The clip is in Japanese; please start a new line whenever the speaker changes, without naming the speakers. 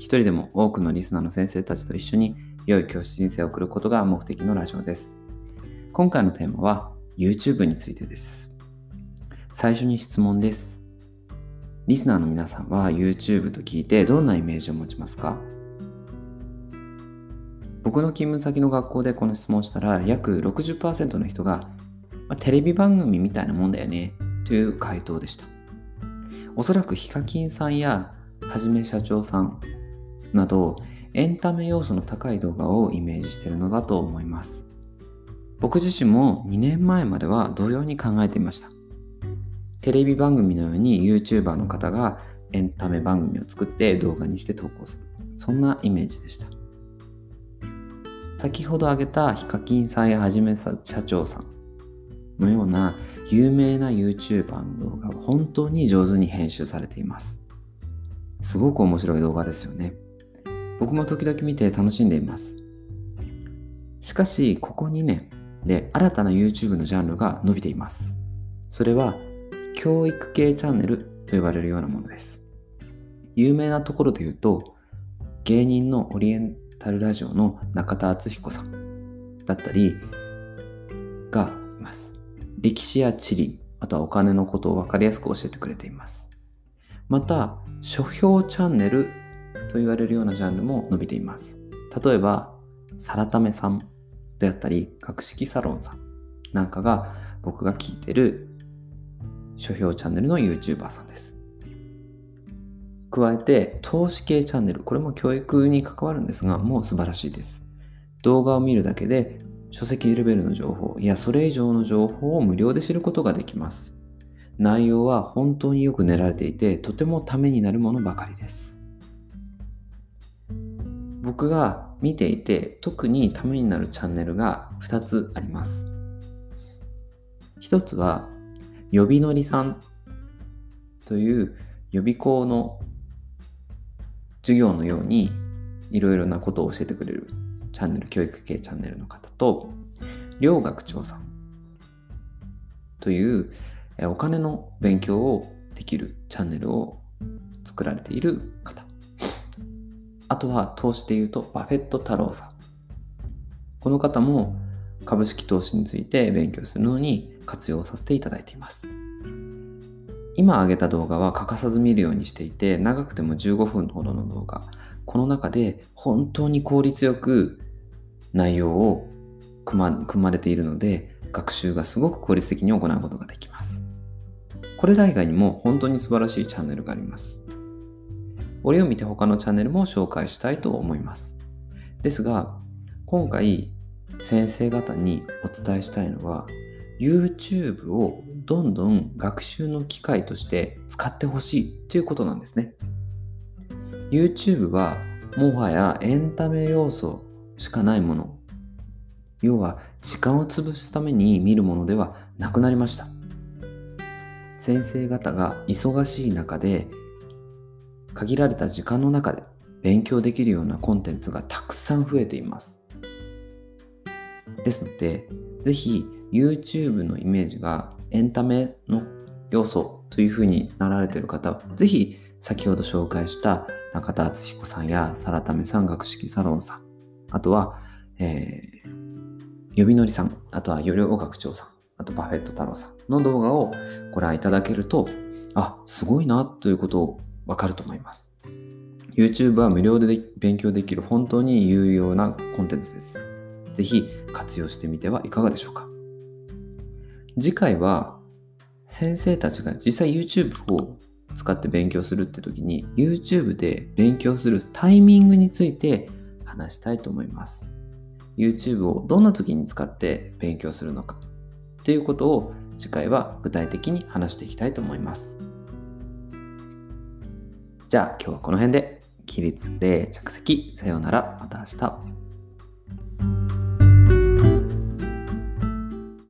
一人でも多くのリスナーの先生たちと一緒に良い教師人生を送ることが目的のラジオです。今回のテーマは YouTube についてです。最初に質問です。リスナーの皆さんは YouTube と聞いてどんなイメージを持ちますか？僕の勤務先の学校でこの質問したら約60%の人が、まテレビ番組みたいなもんだよねという回答でした。おそらくヒカキンさんやはじめ社長さんなどエンタメ要素の高い動画をイメージしているのだと思います。僕自身も2年前までは同様に考えていました。テレビ番組のように YouTuber の方がエンタメ番組を作って動画にして投稿する。そんなイメージでした。先ほど挙げたヒカキンさんやはじめ社長さんのような有名な YouTuber の動画は本当に上手に編集されています。すごく面白い動画ですよね。僕も時々見て楽しんでいます。しかし、ここ2年で新たな YouTube のジャンルが伸びています。それは、教育系チャンネルと呼ばれるようなものです。有名なところで言うと、芸人のオリエンタルラジオの中田敦彦さんだったりがいます。歴史や地理、あとはお金のことを分かりやすく教えてくれています。また、書評チャンネルと言われるようなジャンルも伸びています。例えば、サラタメさんであったり、格式サロンさんなんかが僕が聞いてる書評チャンネルの YouTuber さんです。加えて、投資系チャンネル、これも教育に関わるんですが、もう素晴らしいです。動画を見るだけで書籍レベルの情報、いや、それ以上の情報を無料で知ることができます。内容は本当によく練られていてとてもためになるものばかりです僕が見ていて特にためになるチャンネルが2つあります1つは予備のりさんという予備校の授業のようにいろいろなことを教えてくれるチャンネル教育系チャンネルの方と両学長さんというお金の勉強をできるチャンネルを作られている方。あとは投資で言うとバフェット太郎さん。この方も株式投資について勉強するのに活用させていただいています。今挙げた動画は欠かさず見るようにしていて長くても15分ほどの動画。この中で本当に効率よく内容を組ま組まれているので学習がすごく効率的に行うことができます。これら以外にも本当に素晴らしいチャンネルがあります。これを見て他のチャンネルも紹介したいと思います。ですが、今回先生方にお伝えしたいのは、YouTube をどんどん学習の機会として使ってほしいということなんですね。YouTube はもはやエンタメ要素しかないもの。要は時間を潰すために見るものではなくなりました。先生方が忙しい中で限られた時間の中で勉強できるようなコンテンツがたくさん増えています。ですので、ぜひ YouTube のイメージがエンタメの要素というふうになられている方は、ぜひ先ほど紹介した中田敦彦さんやサラタメさん、学識サロンさん、あとは、えー、呼びのりさん、あとはよりお学長さん、あとバフェット太郎さんの動画をご覧いただけると、あ、すごいなということをわかると思います。YouTube は無料で勉強できる本当に有用なコンテンツです。ぜひ活用してみてはいかがでしょうか。次回は先生たちが実際 YouTube を使って勉強するって時に YouTube で勉強するタイミングについて話したいと思います。YouTube をどんな時に使って勉強するのかっていうことを次回は具体的に話していきたいと思います。じゃあ今日はこの辺で起立、礼、着席。さようなら。また明日。